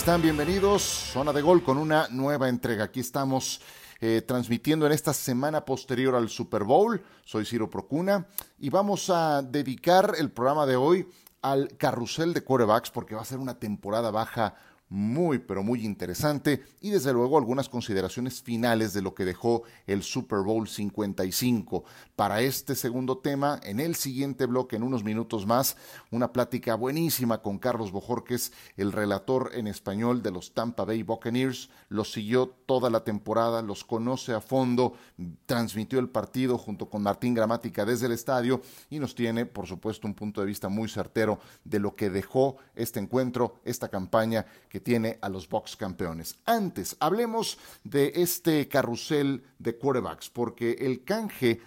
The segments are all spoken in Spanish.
están? Bienvenidos. Zona de Gol con una nueva entrega. Aquí estamos eh, transmitiendo en esta semana posterior al Super Bowl. Soy Ciro Procuna y vamos a dedicar el programa de hoy al carrusel de quarterbacks porque va a ser una temporada baja muy, pero muy interesante y desde luego algunas consideraciones finales de lo que dejó el Super Bowl 55. Para este segundo tema, en el siguiente bloque, en unos minutos más, una plática buenísima con Carlos Bojorques, el relator en español de los Tampa Bay Buccaneers. Los siguió toda la temporada, los conoce a fondo, transmitió el partido junto con Martín Gramática desde el estadio y nos tiene, por supuesto, un punto de vista muy certero de lo que dejó este encuentro, esta campaña que tiene a los Bucks campeones. Antes, hablemos de este carrusel de quarterbacks, porque el canje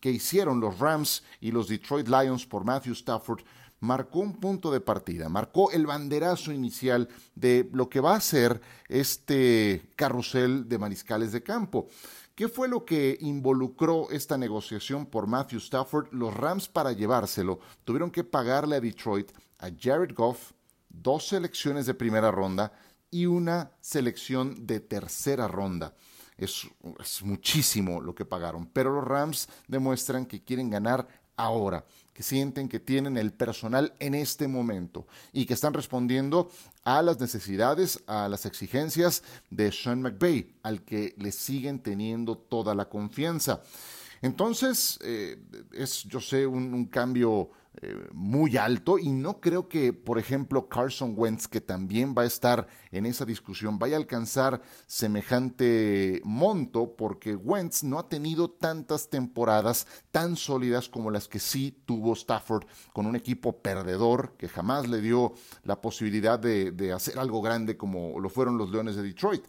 que hicieron los Rams y los Detroit Lions por Matthew Stafford marcó un punto de partida, marcó el banderazo inicial de lo que va a ser este carrusel de mariscales de campo. ¿Qué fue lo que involucró esta negociación por Matthew Stafford? Los Rams para llevárselo tuvieron que pagarle a Detroit a Jared Goff, dos selecciones de primera ronda y una selección de tercera ronda. Es, muchísimo lo que pagaron, pero los Rams demuestran que quieren ganar ahora, que sienten que tienen el personal en este momento y que están respondiendo a las necesidades, a las exigencias de Sean McVay, al que le siguen teniendo toda la confianza. Entonces, eh, es, yo sé, un cambio muy alto y no creo que, por ejemplo, Carson Wentz, que también va a estar en esa discusión, vaya a alcanzar semejante monto porque Wentz no ha tenido tantas temporadas tan sólidas como las que sí tuvo Stafford con un equipo perdedor que jamás le dio la posibilidad de, de hacer algo grande como lo fueron los Leones de Detroit.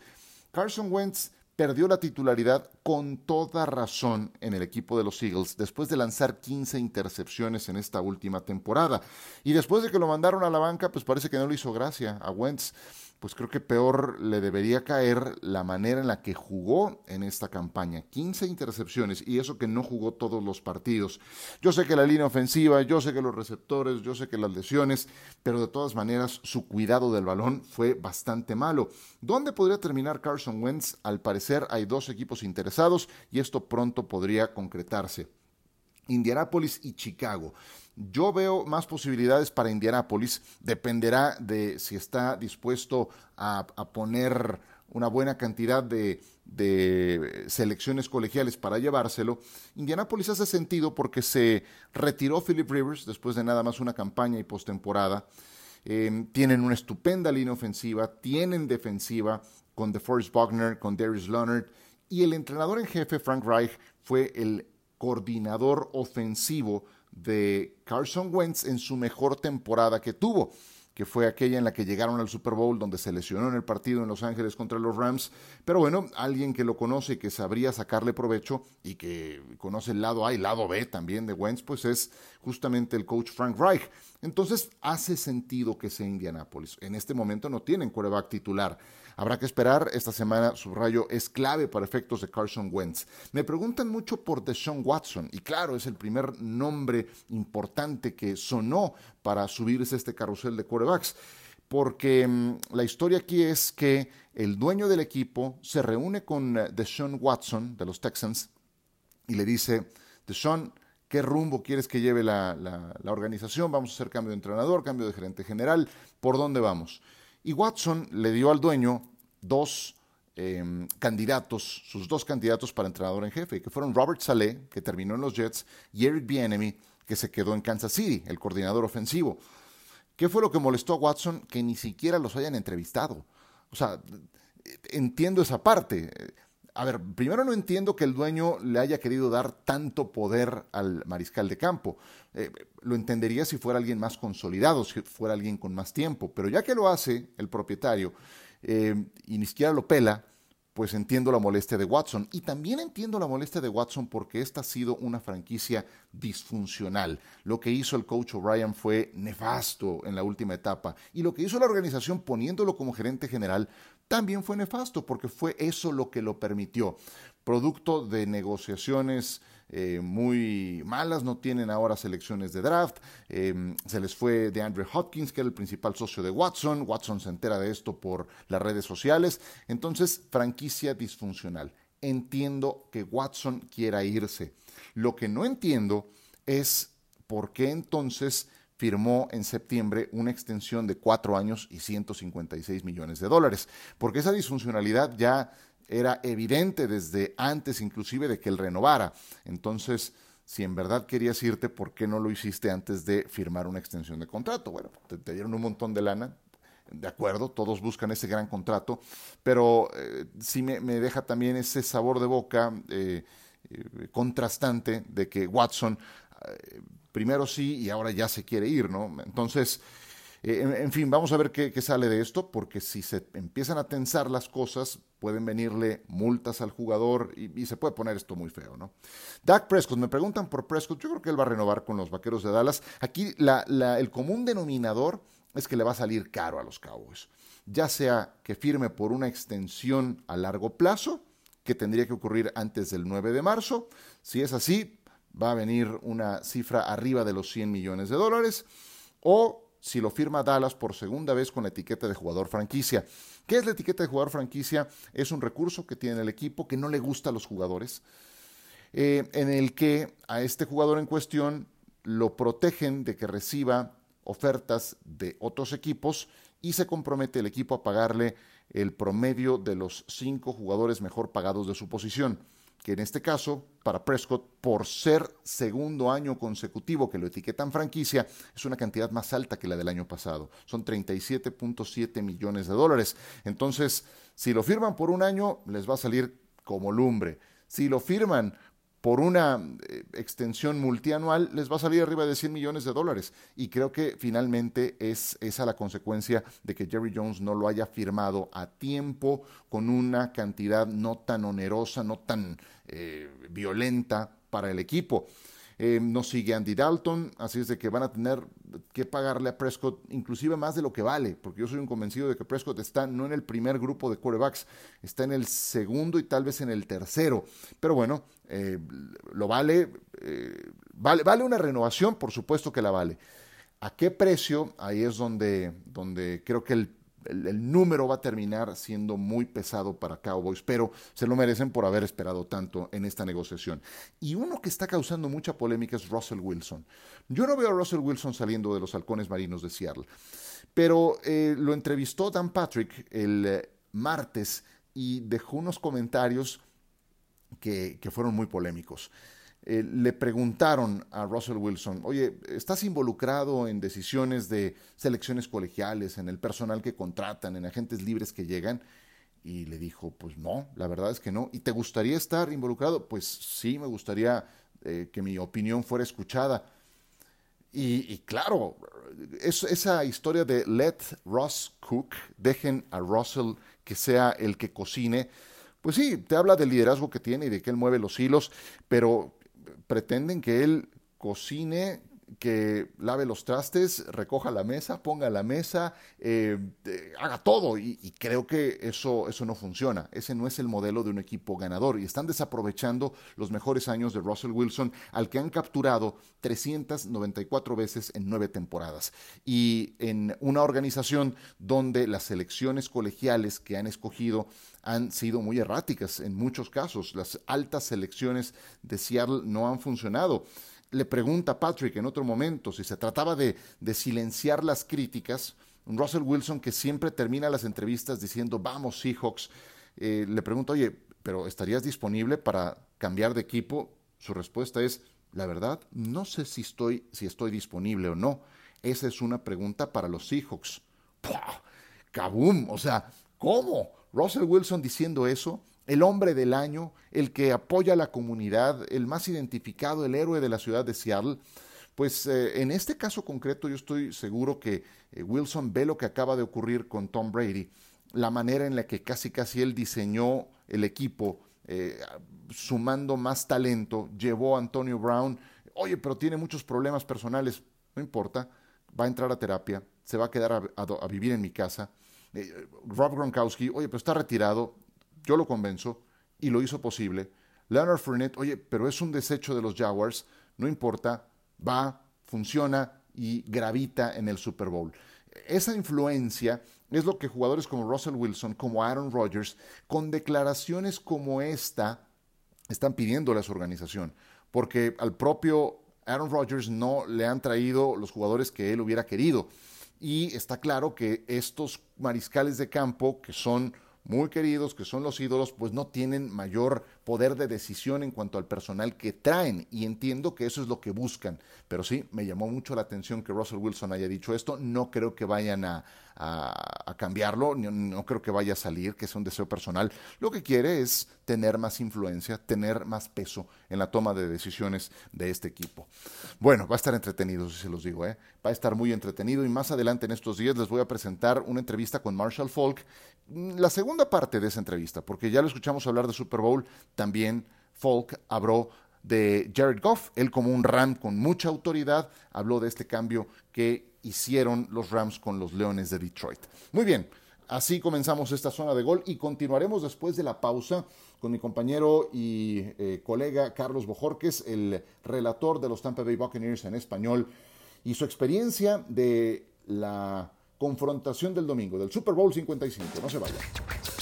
Carson Wentz perdió la titularidad con toda razón en el equipo de los Eagles después de lanzar 15 intercepciones en esta última temporada. Y después de que lo mandaron a la banca, pues parece que no le hizo gracia a Wentz pues creo que peor le debería caer la manera en la que jugó en esta campaña. 15 intercepciones y eso que no jugó todos los partidos. Yo sé que la línea ofensiva, yo sé que los receptores, yo sé que las lesiones, pero de todas maneras su cuidado del balón fue bastante malo. ¿Dónde podría terminar Carson Wentz? Al parecer hay dos equipos interesados y esto pronto podría concretarse. Indianápolis y Chicago. Yo veo más posibilidades para Indianápolis. Dependerá de si está dispuesto a, poner una buena cantidad de, selecciones colegiales para llevárselo. Indianápolis hace sentido porque se retiró Philip Rivers después de nada más una campaña y postemporada. Eh, tienen una estupenda línea ofensiva, tienen defensiva con DeForest Buckner, con Darius Leonard y el entrenador en jefe, Frank Reich, fue el coordinador ofensivo de Carson Wentz en su mejor temporada que tuvo, que fue aquella en la que llegaron al Super Bowl, donde se lesionó en el partido en Los Ángeles contra los Rams. Pero bueno, alguien que lo conoce y que sabría sacarle provecho y que conoce el lado A y el lado B también de Wentz, pues es justamente el coach Frank Reich. Entonces hace sentido que sea Indianapolis. En este momento no tienen quarterback titular. Habrá que esperar. Esta semana, subrayo, es clave para efectos de Carson Wentz. Me preguntan mucho por Deshaun Watson. Y claro, es el primer nombre importante que sonó para subirse a este carrusel de quarterbacks. Porque mm, la historia aquí es que el dueño del equipo se reúne con eh, Deshaun Watson de los Texans y le dice, Deshaun, ¿qué rumbo quieres que lleve la, la organización? Vamos a hacer cambio de entrenador, cambio de gerente general, ¿por dónde vamos? Y Watson le dio al dueño dos em, candidatos, sus dos candidatos para entrenador en jefe, que fueron Robert Saleh, que terminó en los Jets, y Eric Bieniemy, que se quedó en Kansas City, el coordinador ofensivo. ¿Qué fue lo que molestó a Watson? Que ni siquiera los hayan entrevistado. O sea, entiendo esa parte. A ver, primero no entiendo que el dueño le haya querido dar tanto poder al mariscal de campo. Eh, lo entendería si fuera alguien más consolidado, si fuera alguien con más tiempo, pero ya que lo hace el propietario eh, y ni siquiera lo pela, pues entiendo la molestia de Watson. Y también entiendo la molestia de Watson porque esta ha sido una franquicia disfuncional. Lo que hizo el coach O'Brien fue nefasto en la última etapa. Y lo que hizo la organización poniéndolo como gerente general también fue nefasto porque fue eso lo que lo permitió. Producto de negociaciones eh, muy malas, no tienen ahora selecciones de draft, em, se les fue de Andrew Hopkins, que era el principal socio de Watson, Watson se entera de esto por las redes sociales, entonces franquicia disfuncional. Entiendo que Watson quiera irse. Lo que no entiendo es por qué entonces firmó en septiembre una extensión de cuatro años y 156 millones de dólares, porque esa disfuncionalidad ya era evidente desde antes inclusive de que él renovara. Entonces, si en verdad querías irte, ¿por qué no lo hiciste antes de firmar una extensión de contrato? Bueno, te, dieron un montón de lana, de acuerdo, todos buscan ese gran contrato, pero eh, sí me, deja también ese sabor de boca eh, eh, contrastante de que Watson primero sí y ahora ya se quiere ir, ¿no? Entonces, eh, en, fin, vamos a ver qué, sale de esto, porque si se empiezan a tensar las cosas, pueden venirle multas al jugador y, se puede poner esto muy feo, ¿no? Dak Prescott, me preguntan por Prescott, yo creo que él va a renovar con los Vaqueros de Dallas. Aquí el común denominador es que le va a salir caro a los Cowboys, ya sea que firme por una extensión a largo plazo, que tendría que ocurrir antes del 9 de marzo. Si es así, va a venir una cifra arriba de los 100 millones de dólares, o si lo firma Dallas por segunda vez con la etiqueta de jugador franquicia. ¿Qué es la etiqueta de jugador franquicia? Es un recurso que tiene el equipo que no le gusta a los jugadores, eh, en el que a este jugador en cuestión lo protegen de que reciba ofertas de otros equipos y se compromete el equipo a pagarle el promedio de los cinco jugadores mejor pagados de su posición que en este caso, para Prescott, por ser segundo año consecutivo que lo etiquetan franquicia, es una cantidad más alta que la del año pasado. Son 37.7 millones de dólares. Entonces, si lo firman por un año, les va a salir como lumbre. Si lo firman por una eh, extensión multianual les va a salir arriba de 100 millones de dólares. Y creo que finalmente es esa la consecuencia de que Jerry Jones no lo haya firmado a tiempo, con una cantidad no tan onerosa, no tan eh, violenta para el equipo. Eh, no sigue Andy Dalton, así es de que van a tener que pagarle a Prescott inclusive más de lo que vale, porque yo soy un convencido de que Prescott está no en el primer grupo de quarterbacks, está en el segundo y tal vez en el tercero. Pero bueno, eh, lo vale, eh, vale, vale una renovación, por supuesto que la vale. ¿A qué precio? Ahí es donde, donde creo que el el, número va a terminar siendo muy pesado para Cowboys, pero se lo merecen por haber esperado tanto en esta negociación. Y uno que está causando mucha polémica es Russell Wilson. Yo no veo a Russell Wilson saliendo de los halcones marinos de Seattle, pero eh, lo entrevistó Dan Patrick el eh, martes y dejó unos comentarios que fueron muy polémicos. Eh, le preguntaron a Russell Wilson, oye, ¿estás involucrado en decisiones de selecciones colegiales, en el personal que contratan, en agentes libres que llegan? Y le dijo, pues no, la verdad es que no. ¿Y te gustaría estar involucrado? Pues sí, me gustaría eh, que mi opinión fuera escuchada. Y, claro, esa historia de let Ross cook, dejen a Russell que sea el que cocine, pues sí, te habla del liderazgo que tiene y de que él mueve los hilos, pero pretenden que él cocine, que lave los trastes, recoja la mesa, ponga la mesa, eh, haga todo. Y, creo que eso, eso no funciona. Ese no es el modelo de un equipo ganador. Y están desaprovechando los mejores años de Russell Wilson, al que han capturado 394 veces en nueve temporadas. Y en una organización donde las selecciones colegiales que han escogido han sido muy erráticas en muchos casos. Las altas selecciones de Seattle no han funcionado le pregunta a Patrick en otro momento si se trataba de, silenciar las críticas. Russell Wilson, que siempre termina las entrevistas diciendo, vamos Seahawks, eh, le pregunta, oye, pero ¿estarías disponible para cambiar de equipo? Su respuesta es, la verdad, no sé si estoy, si estoy disponible o no. Esa es una pregunta para los Seahawks. ¡Kabum! O sea, ¿cómo? Russell Wilson diciendo eso el hombre del año, el que apoya a la comunidad, el más identificado, el héroe de la ciudad de Seattle. Pues eh, en este caso concreto yo estoy seguro que eh, Wilson ve lo que acaba de ocurrir con Tom Brady, la manera en la que casi casi él diseñó el equipo, eh, sumando más talento, llevó a Antonio Brown, oye, pero tiene muchos problemas personales, no importa, va a entrar a terapia, se va a quedar a, a vivir en mi casa. Rob Gronkowski, oye, pero está retirado, yo lo convenzo y lo hizo posible. Leonard Fournette, oye, pero es un desecho de los Jaguars, no importa, va, funciona y gravita en el Super Bowl. Esa influencia es lo que jugadores como Russell Wilson, como Aaron Rodgers, con declaraciones como esta, están pidiéndole a su organización, porque al propio Aaron Rodgers no le han traído los jugadores que él hubiera querido. Y está claro que estos mariscales de campo, que son muy queridos, que son los ídolos, pues no tienen mayor poder de decisión en cuanto al personal que traen y entiendo que eso es lo que buscan. Pero sí, me llamó mucho la atención que Russell Wilson haya dicho esto. No creo que vayan a, a, cambiarlo, no, creo que vaya a salir, que es un deseo personal. Lo que quiere es tener más influencia, tener más peso en la toma de decisiones de este equipo. Bueno, va a estar entretenido, si se los digo, ¿eh? va a estar muy entretenido y más adelante en estos días les voy a presentar una entrevista con Marshall Falk, mm, la segunda parte de esa entrevista, porque ya lo escuchamos hablar de Super Bowl, también Falk habló de Jared Goff, él como un Ram con mucha autoridad, habló de este cambio que hicieron los Rams con los Leones de Detroit. Muy bien, así comenzamos esta zona de gol y continuaremos después de la pausa con mi compañero y eh, colega Carlos Bojorques, el relator de los Tampa Bay Buccaneers en español, y su experiencia de la confrontación del domingo, del Super Bowl 55. No se vayan.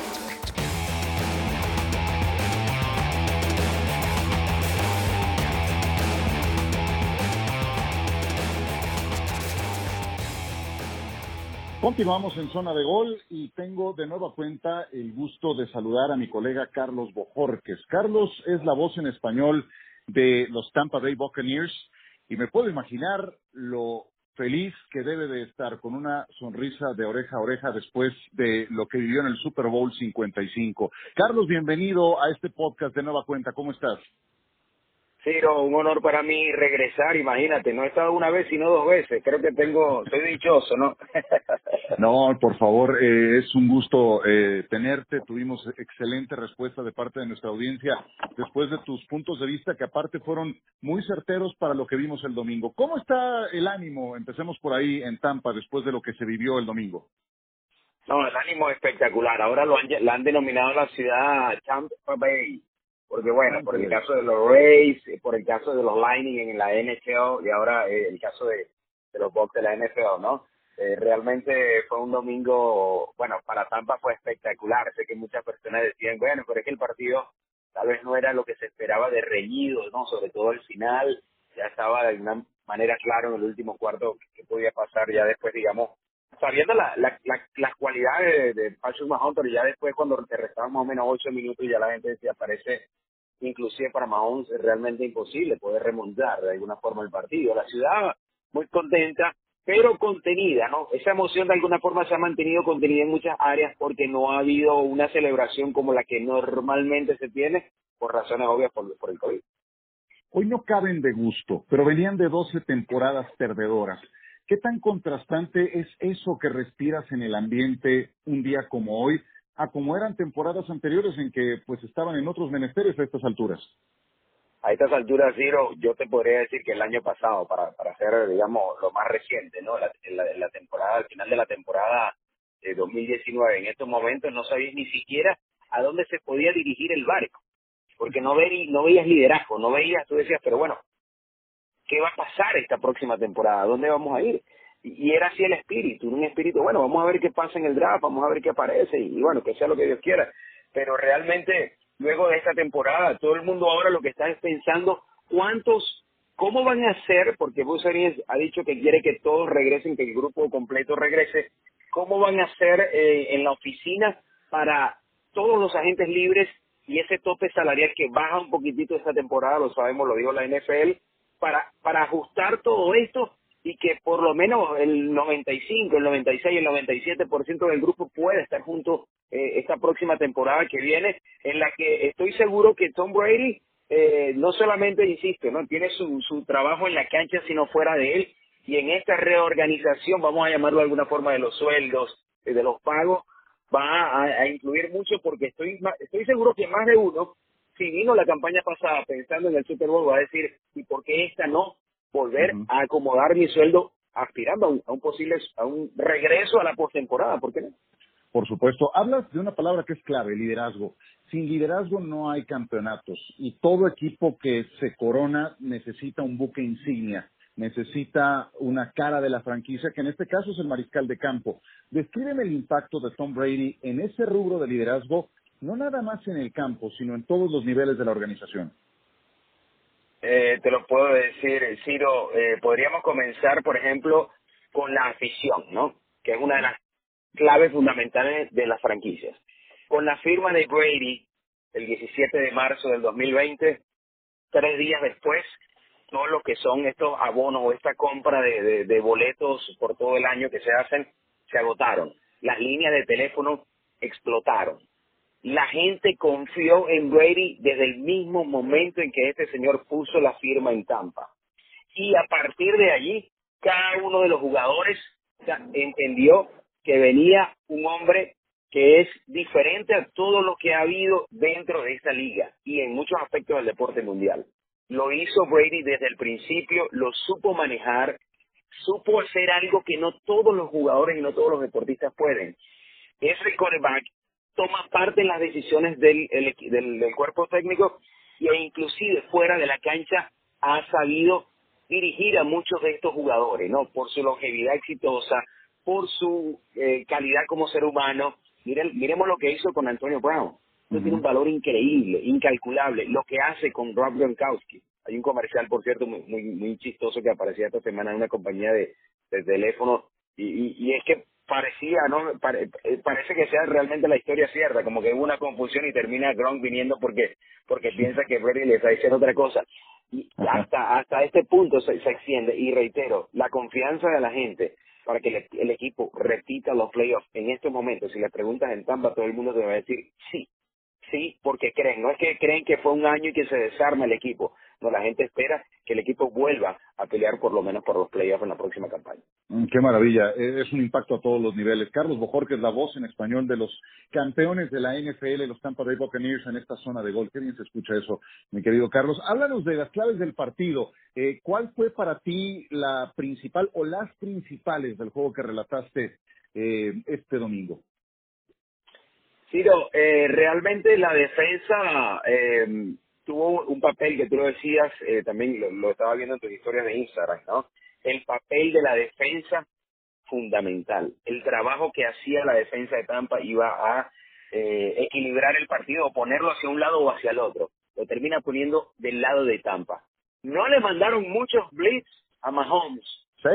Continuamos en zona de gol y tengo de nueva cuenta el gusto de saludar a mi colega Carlos Bojorques. Carlos es la voz en español de los Tampa Bay Buccaneers y me puedo imaginar lo feliz que debe de estar con una sonrisa de oreja a oreja después de lo que vivió en el Super Bowl 55. Carlos, bienvenido a este podcast de nueva cuenta. ¿Cómo estás? Ciro, un honor para mí regresar, imagínate, no he estado una vez sino dos veces, creo que tengo, soy dichoso, ¿no? no, por favor, eh, es un gusto eh, tenerte, tuvimos excelente respuesta de parte de nuestra audiencia después de tus puntos de vista que aparte fueron muy certeros para lo que vimos el domingo. ¿Cómo está el ánimo? Empecemos por ahí en Tampa después de lo que se vivió el domingo. No, el ánimo es espectacular, ahora lo han, la han denominado la ciudad Tampa Bay porque bueno, por el caso de los Rays, por el caso de los Lightning en la NHL y ahora eh, el caso de, los Bucks de la NFL, ¿no? Eh, realmente fue un domingo, bueno, para Tampa fue espectacular. Sé que muchas personas decían, bueno, pero es que el partido tal vez no era lo que se esperaba de reñido, ¿no? Sobre todo el final, ya estaba de alguna manera claro en el último cuarto que podía pasar ya después, digamos, sabiendo la, la, las cualidades de, de Patrick Mahomes, pero ya después cuando te restaban más o menos ocho minutos ya la gente decía, parece inclusive para Mahomes es realmente imposible poder remontar de alguna forma el partido. La ciudad muy contenta, pero contenida, ¿no? Esa emoción de alguna forma se ha mantenido contenida en muchas áreas porque no ha habido una celebración como la que normalmente se tiene por razones obvias por, por el COVID. Hoy no caben de gusto, pero venían de 12 temporadas perdedoras. ¿Qué tan contrastante es eso que respiras en el ambiente un día como hoy a como eran temporadas anteriores en que pues estaban en otros menesteres a estas alturas? A estas alturas, Ciro, yo te podría decir que el año pasado, para, para hacer, digamos, lo más reciente, ¿no? La, temporada, al final de la temporada de 2019, en estos momentos no sabías ni siquiera a dónde se podía dirigir el barco, porque no, no veías liderazgo, no veías, tú decías, pero bueno, ¿qué va a pasar esta próxima temporada? ¿Dónde vamos a ir? y era así el espíritu, un espíritu, bueno, vamos a ver qué pasa en el draft, vamos a ver qué aparece y bueno, que sea lo que Dios quiera. Pero realmente, luego de esta temporada, todo el mundo ahora lo que está es pensando cuántos, cómo van a ser, porque Bruce ha dicho que quiere que todos regresen, que el grupo completo regrese, cómo van a ser eh, en la oficina para todos los agentes libres y ese tope salarial que baja un poquitito esta temporada, lo sabemos, lo dijo la NFL, para, para ajustar todo esto y que por lo menos el 95, el 96, el 97% del grupo puede estar junto eh, esta próxima temporada que viene, en la que estoy seguro que Tom Brady eh, no solamente, insisto, no tiene su, su trabajo en la cancha, sino fuera de él, y en esta reorganización, vamos a llamarlo de alguna forma, de los sueldos, eh, de los pagos, va a, a incluir mucho porque estoy, estoy seguro que más de uno, si vino la campaña pasada pensando en el Super Bowl, va a decir, ¿y por qué esta no? volver a acomodar mi sueldo aspirando a un, posible a un regreso a la postemporada, ¿por qué no? Por supuesto. Hablas de una palabra que es clave, liderazgo. Sin liderazgo no hay campeonatos y todo equipo que se corona necesita un buque insignia, necesita una cara de la franquicia, que en este caso es el mariscal de campo. Descríbeme el impacto de Tom Brady en ese rubro de liderazgo, no nada más en el campo, sino en todos los niveles de la organización. Eh, te lo puedo decir, Ciro, eh, podríamos comenzar, por ejemplo, con la afición, ¿no? Que es una de las claves fundamentales de las franquicias. Con la firma de Brady, el 17 de marzo del 2020, tres días después, todo lo que son estos abonos o esta compra de, de boletos por todo el año que se hacen, se agotaron. Las líneas de teléfono explotaron la gente confió en Brady desde el mismo momento en que este señor puso la firma en Tampa. Y a partir de allí, cada uno de los jugadores entendió que venía un hombre que es diferente a todo lo que ha habido dentro de esta liga y en muchos aspectos del deporte mundial. Lo hizo Brady desde el principio, lo supo manejar, supo hacer algo que no todos los jugadores y no todos los deportistas pueden. Ese quarterback toma parte en las decisiones del, del, cuerpo técnico e inclusive fuera de la cancha ha sabido dirigir a muchos de estos jugadores, ¿no? Por su longevidad exitosa, por su eh, calidad como ser humano. Miren, miremos lo que hizo con Antonio Brown. tiene un valor increíble, incalculable. Lo que hace con Rob Gronkowski. Hay un comercial, por cierto, muy, muy, muy chistoso que aparecía esta semana en una compañía de, de teléfono. Y, y, y, es que parecía, ¿no? Eh, parece que sea realmente la historia cierta, como que hubo una confusión y termina Gronk viniendo porque porque piensa que Brady le está diciendo otra cosa. Y hasta hasta este punto se, extiende, y reitero, la confianza de la gente para que el, equipo repita los playoffs en estos momentos, si le preguntas en Tampa, todo el mundo te va a decir sí, sí, porque creen, no es que creen que fue un año y que se desarma el equipo, no, la gente espera que el equipo vuelva a pelear por lo menos por los playoffs en la próxima campaña. Mm, qué maravilla, e, es un impacto a todos los niveles. Carlos Bojorquez, la voz en español de los campeones de la NFL, los Tampa Bay Buccaneers en esta zona de gol. Qué bien se escucha eso, mi querido Carlos. Háblanos de las claves del partido. Eh, ¿Cuál fue para ti la principal o las principales del juego que relataste eh, este domingo? Ciro, eh, realmente la defensa eh, tuvo un papel que tú lo decías, eh, también lo, estaba viendo en tus historias de Instagram, ¿no? El papel de la defensa fundamental. El trabajo que hacía la defensa de Tampa iba a eh, equilibrar el partido o ponerlo hacia un lado o hacia el otro. Lo termina poniendo del lado de Tampa. No le mandaron muchos blitz a Mahomes.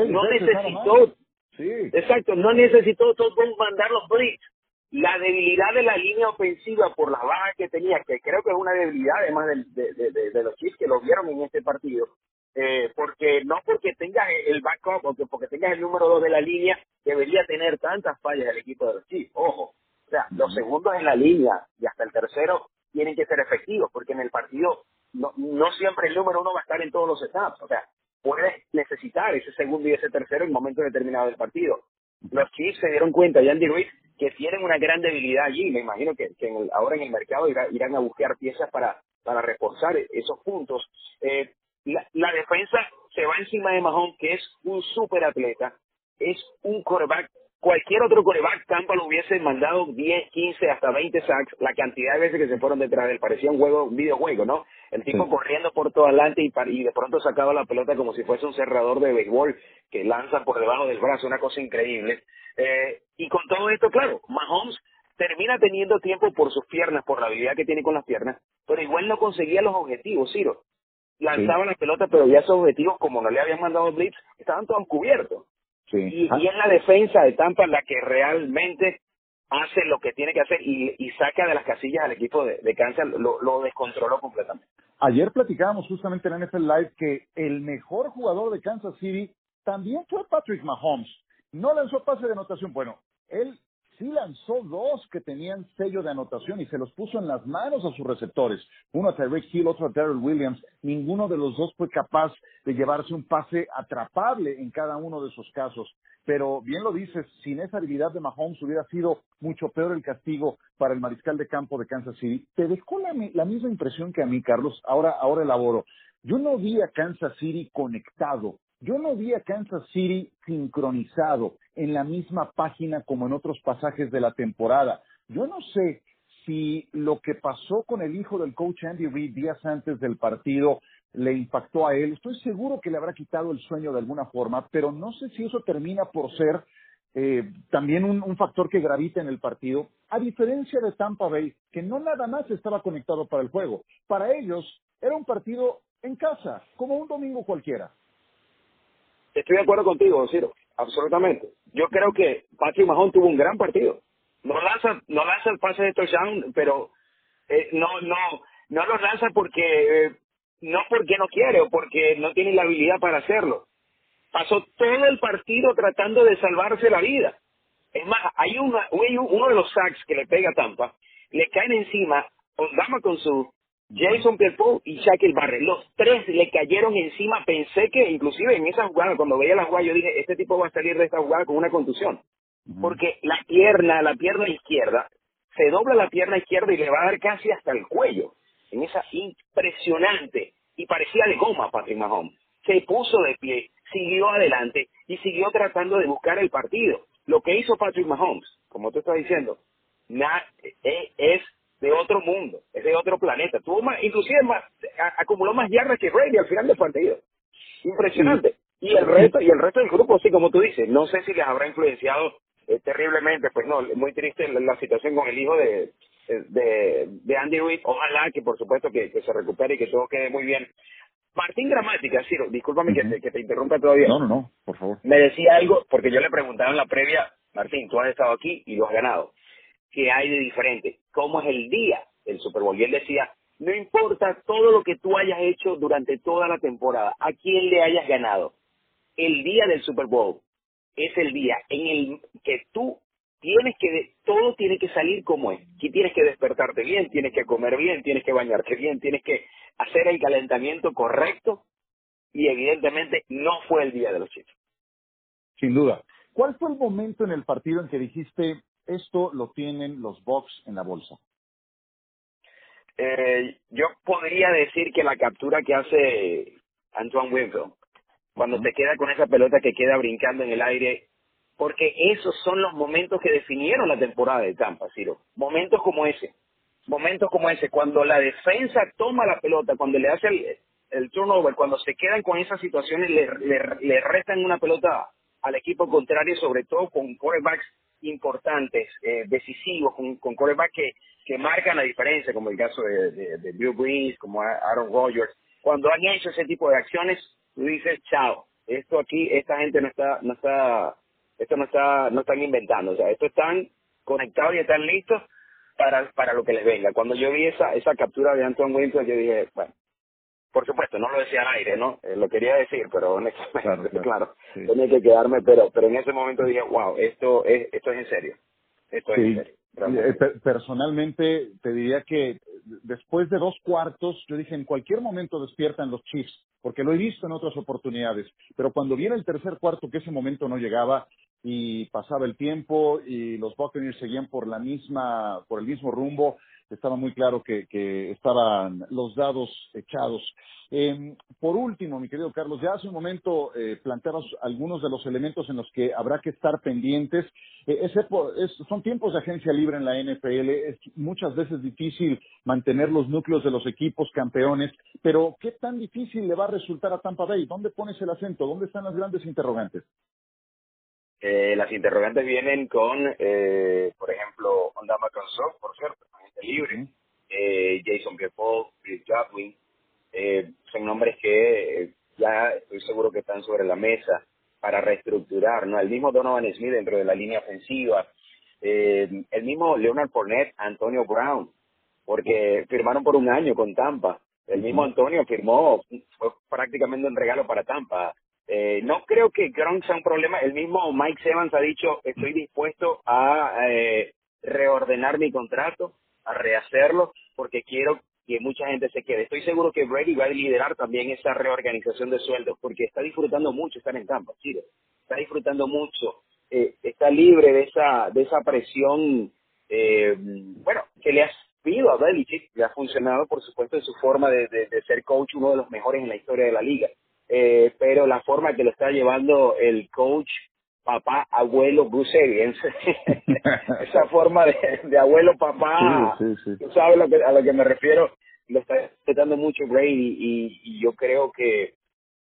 no necesitó. Sí. Exacto, no necesitó todo mandar los blitz la debilidad de la línea ofensiva por la baja que tenía, que creo que es una debilidad además de, de, los Chiefs que lo vieron en este partido, eh, porque no porque tengas el backup o porque tengas el número dos de la línea, debería tener tantas fallas el equipo de los Chiefs. Ojo, o sea, los segundos en la línea y hasta el tercero tienen que ser efectivos, porque en el partido no, no siempre el número uno va a estar en todos los etapas. O sea, puedes necesitar ese segundo y ese tercero en momento determinado del partido. Los Chiefs se dieron cuenta, y Andy Ruiz que tienen una gran debilidad allí. Me imagino que, ahora en el mercado irán a buscar piezas para, para reforzar esos puntos. Eh, la, defensa se va encima de Mahón, que es un súper atleta, es un coreback. Cualquier otro coreback, Tampa lo hubiese mandado 10, 15, hasta 20 sacks, la cantidad de veces que se fueron detrás de él. Parecía un, juego, un videojuego, ¿no? El tipo corriendo por todo adelante y, y de pronto sacaba la pelota como si fuese un cerrador de béisbol que lanza por debajo del brazo, una cosa increíble. Eh, y con todo esto, claro, Mahomes termina teniendo tiempo por sus piernas, por la habilidad que tiene con las piernas, pero igual no conseguía los objetivos, Ciro. Lanzaba la pelota, pero ya esos objetivos, como no le habían mandado blitz, estaban todos cubiertos. Y, y, es la defensa de Tampa la que realmente hace lo que tiene que hacer y, saca de las casillas al equipo de, de Kansas, lo, lo, descontroló completamente. Ayer platicábamos justamente en NFL Live que el mejor jugador de Kansas City también fue Patrick Mahomes. No lanzó pase de anotación. Bueno, él sí lanzó dos que tenían sello de anotación y se los puso en las manos a sus receptores. Uno a Tyreek Hill, otro a Darrell Williams. Ninguno de los dos fue capaz de llevarse un pase atrapable en cada uno de esos casos. Pero bien lo dices, sin esa habilidad de Mahomes hubiera sido mucho peor el castigo para el mariscal de campo de Kansas City. Te dejó la, la misma impresión que a mí, Carlos. Ahora, ahora elaboro. Yo no vi a Kansas City conectado yo no vi a Kansas City sincronizado en la misma página como en otros pasajes de la temporada. Yo no sé si lo que pasó con el hijo del coach Andy Reid días antes del partido le impactó a él. Estoy seguro que le habrá quitado el sueño de alguna forma, pero no sé si eso termina por ser eh, también un, factor que gravita en el partido, a diferencia de Tampa Bay, que no nada más estaba conectado para el juego. Para ellos era un partido en casa, como un domingo cualquiera. Estoy de acuerdo contigo, Ciro, absolutamente. Yo creo que Patrick Mahomes tuvo un gran partido. No lanza, no lanza el pase de touchdown, pero eh, no, no, no lo lanza porque eh, no porque no quiere o porque no tiene la habilidad para hacerlo. Pasó todo el partido tratando de salvarse la vida. Es más, hay una, uno de los sacks que le pega Tampa, le caen encima Ondama con su Jason pierre y Shaquille Barrett. Los tres le cayeron encima. Pensé que inclusive en esa jugada, cuando veía la jugada, yo dije, este tipo va a salir de esta jugada con una contusión. Porque la pierna, la pierna izquierda, se dobla la pierna izquierda y le va a dar casi hasta el cuello en esa impresionante y parecía de goma Patrick Mahomes. Se puso de pie, siguió adelante y siguió tratando de buscar el partido. Lo que hizo Patrick Mahomes, como tú estás diciendo, e, es de otro mundo, es de otro planeta. Tuvo más, inclusive más, acumuló más yardas que Brady al final del partido. Impresionante. Y el resto, y el resto del grupo, sí, como tú dices, no sé si les habrá influenciado eh, terriblemente, pues no, muy triste la situación con el hijo de, de, de Andy Reid. Ojalá que, por supuesto, que, se recupere y que todo quede muy bien. Martín Gramática, Ciro, discúlpame que, te, que te interrumpa todavía. No, no, no, por favor. Me decía algo, porque yo le preguntaba en la previa, Martín, tú has estado aquí y lo has ganado. ¿Qué hay de diferente? ¿Cómo es el día del Super Bowl? Y él decía, no importa todo lo que tú hayas hecho durante toda la temporada, a quién le hayas ganado. El día del Super Bowl es el día en el que tú tienes que, todo tiene que salir como es. Aquí tienes que despertarte bien, tienes que comer bien, tienes que bañarte bien, tienes que hacer el calentamiento correcto y evidentemente no fue el día de los chicos. Sin duda. ¿Cuál fue el momento en el partido en que dijiste esto lo tienen los Bucks en la bolsa? Eh, yo podría decir que la captura que hace Antoine Winfield, cuando te queda con esa pelota que queda brincando en el aire porque esos son los momentos que definieron la temporada de Tampa, Ciro. Momentos como ese, momentos como ese, cuando la defensa toma la pelota, cuando le hace el, turnover, cuando se quedan con esas situaciones, le, le, restan una pelota al equipo contrario, sobre todo con quarterbacks importantes, eh, decisivos, con, con quarterbacks que, que marcan la diferencia, como el caso de, de, Drew Brees, como Aaron Rodgers. Cuando han hecho ese tipo de acciones, tú dices, chao, esto aquí, esta gente no está, no está esto no está no están inventando, o sea, esto están conectados y están listos para, para lo que les venga. Cuando yo vi esa, esa captura de Anton Winfield, yo dije, bueno, por supuesto, no lo decía al aire, ¿no? Eh, lo quería decir, pero honestamente, claro, tenía que quedarme, pero pero en ese momento dije, wow, esto es, esto es en serio. Esto es en serio. Eh, personalmente, te diría que después de dos cuartos, yo dije, en cualquier momento despiertan los Chiefs, porque lo he visto en otras oportunidades, pero cuando viene el tercer cuarto, que ese momento no llegaba, y pasaba el tiempo y los Buccaneers seguían por la misma, por el mismo rumbo. Estaba muy claro que, que estaban los dados echados. Eh, por último, mi querido Carlos, ya hace un momento eh, planteabas algunos de los elementos en los que habrá que estar pendientes. Eh, son tiempos de agencia libre en la NFL. Es muchas veces difícil mantener los núcleos de los equipos campeones, pero ¿qué tan difícil le va a resultar a Tampa Bay? ¿Dónde pones el acento? ¿Dónde están las grandes interrogantes? Eh, las interrogantes vienen con, eh, por ejemplo, Ondama Consol, por cierto, agente libre, eh, Jason Pierre-Paul, Chris Chaplin, eh, son nombres que eh, ya estoy seguro que están sobre la mesa para reestructurar, ¿no? El mismo Donovan Smith dentro de la línea ofensiva, eh, el mismo Leonard Fournette, Antonio Brown, porque firmaron por un año con Tampa. El mismo Antonio firmó, fue prácticamente un regalo para Tampa. Eh, no creo que Gronk sea un problema. El mismo Mike Evans ha dicho, estoy dispuesto a eh, reordenar mi contrato, a rehacerlo, porque quiero que mucha gente se quede. Estoy seguro que Brady va a liderar también esa reorganización de sueldos, porque está disfrutando mucho estar en Tampa, Chile. Está disfrutando mucho, eh, está libre de esa, de esa presión, eh, bueno, que le ha pido a Belichick, le ha funcionado, por supuesto, en su forma de ser coach, uno de los mejores en la historia de la liga eh, pero la forma que lo está llevando el coach papá, abuelo, Bruce Arians. Esa forma de, abuelo, papá, tú sabes lo que, a lo que me refiero, lo está respetando mucho Brady y, y yo creo que,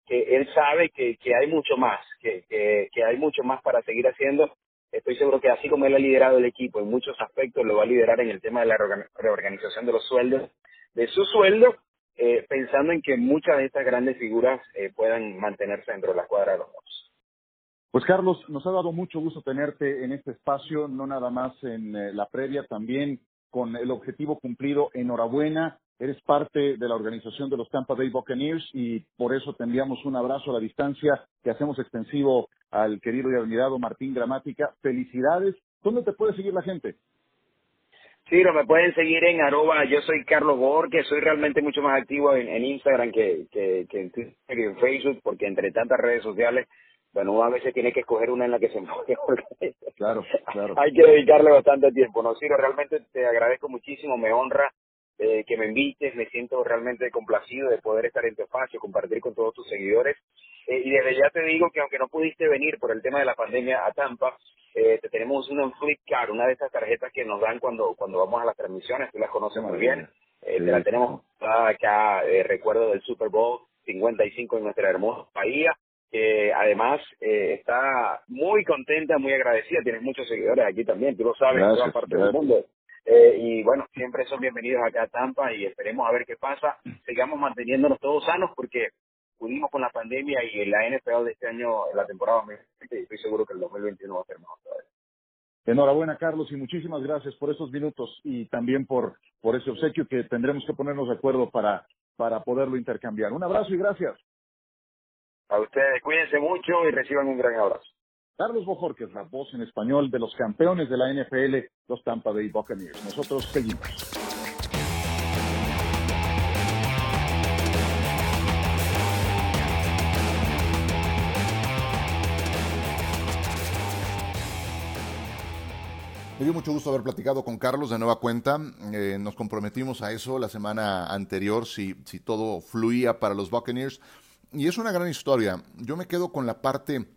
que él sabe que, que hay mucho más, que, que, que hay mucho más para seguir haciendo. Estoy seguro que así como él ha liderado el equipo en muchos aspectos, lo va a liderar en el tema de la reorganización de los sueldos, de su sueldo, eh, pensando en que muchas de estas grandes figuras eh, puedan mantenerse dentro de la cuadra de los dos. Pues Carlos, nos ha dado mucho gusto tenerte en este espacio, no nada más en eh, la previa, también con el objetivo cumplido. Enhorabuena, eres parte de la organización de los Tampa Bay Buccaneers y por eso te enviamos un abrazo a la distancia que hacemos extensivo al querido y admirado Martín Gramática. Felicidades. ¿Dónde te puede seguir la gente? No, me pueden seguir en arroba, yo soy Carlos que soy realmente mucho más activo en, Instagram que, que, que en Twitter y en Facebook, porque entre tantas redes sociales bueno, uno a veces tiene que escoger una en la que se enfoque claro, claro. hay que dedicarle bastante tiempo. No, Ciro, realmente te agradezco muchísimo, me honra eh, que me invites, me siento realmente complacido de poder estar en tu espacio, compartir con todos tus seguidores. Eh, y desde ya te digo que aunque no pudiste venir por el tema de la pandemia a Tampa, eh, te tenemos una flip card, una de esas tarjetas que nos dan cuando, cuando vamos a las transmisiones, tú las conoces muy bien. Eh, te la tenemos acá, recuerdo del Super Bowl 55 en nuestra hermosa Bahía que además eh, está muy contenta, muy agradecida, tienes muchos seguidores aquí también, tú lo sabes, en toda parte del mundo. Eh, y bueno, siempre son bienvenidos acá a Tampa y esperemos a ver qué pasa. Sigamos manteniéndonos todos sanos porque pudimos con la pandemia y la NFL de este año, la temporada, y estoy seguro que el 2021 va a ser mejor. Enhorabuena, Carlos, y muchísimas gracias por esos minutos y también por, por ese obsequio que tendremos que ponernos de acuerdo para, para poderlo intercambiar. Un abrazo y gracias. A ustedes, cuídense mucho y reciban un gran abrazo. Carlos Bojorquez, la voz en español de los campeones de la NFL, los Tampa Bay Buccaneers. Nosotros seguimos. Me dio mucho gusto haber platicado con Carlos de nueva cuenta. Eh, nos comprometimos a eso la semana anterior, si, si todo fluía para los Buccaneers y es una gran historia. Yo me quedo con la parte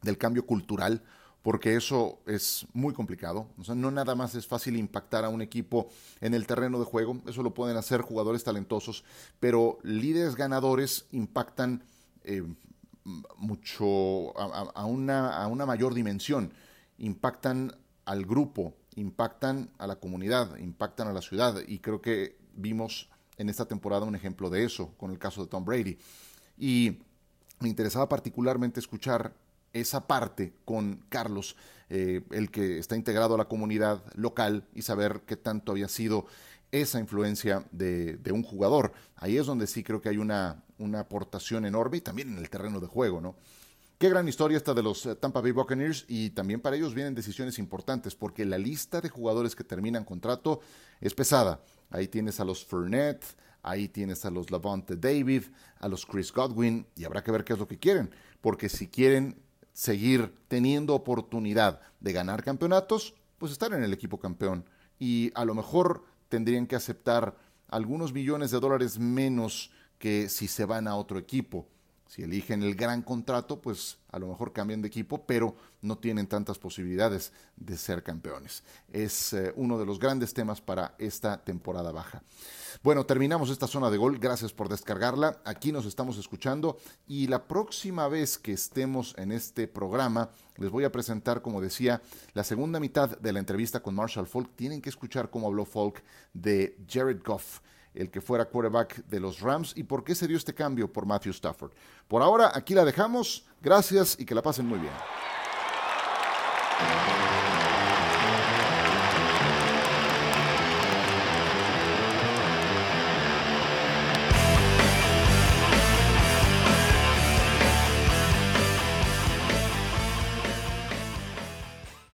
del cambio cultural, porque eso es muy complicado. O sea, no nada más es fácil impactar a un equipo en el terreno de juego, eso lo pueden hacer jugadores talentosos, pero líderes ganadores impactan eh, mucho a, una, a una mayor dimensión, impactan al grupo, impactan a la comunidad, impactan a la ciudad, y creo que vimos en esta temporada un ejemplo de eso con el caso de Tom Brady. Y me interesaba particularmente escuchar esa parte con Carlos, eh, el que está integrado a la comunidad local y saber qué tanto había sido esa influencia de, un jugador. Ahí es donde sí creo que hay una, una, aportación enorme y también en el terreno de juego, ¿no? Qué gran historia esta de los eh, Tampa Bay Buccaneers y también para ellos vienen decisiones importantes porque la lista de jugadores que terminan contrato es pesada. Ahí tienes a los Fernet, Ahí tienes a los Lavonte David, a los Chris Godwin, y habrá que ver qué es lo que quieren, porque si quieren seguir teniendo oportunidad de ganar campeonatos, pues estar en el equipo campeón. Y a lo mejor tendrían que aceptar algunos millones de dólares menos que si se van a otro equipo. Si eligen el gran contrato, pues a lo mejor cambian de equipo, pero no tienen tantas posibilidades de ser campeones. Es eh, uno de los grandes temas para esta temporada baja. Bueno, terminamos esta zona de gol. Gracias por descargarla. Aquí nos estamos escuchando y la próxima vez que estemos en este programa les voy a presentar, como decía, la segunda mitad de la entrevista con Marshall Falk. Tienen que escuchar cómo habló Falk de Jared Goff el que fuera quarterback de los Rams y por qué se dio este cambio por Matthew Stafford. Por ahora, aquí la dejamos. Gracias y que la pasen muy bien.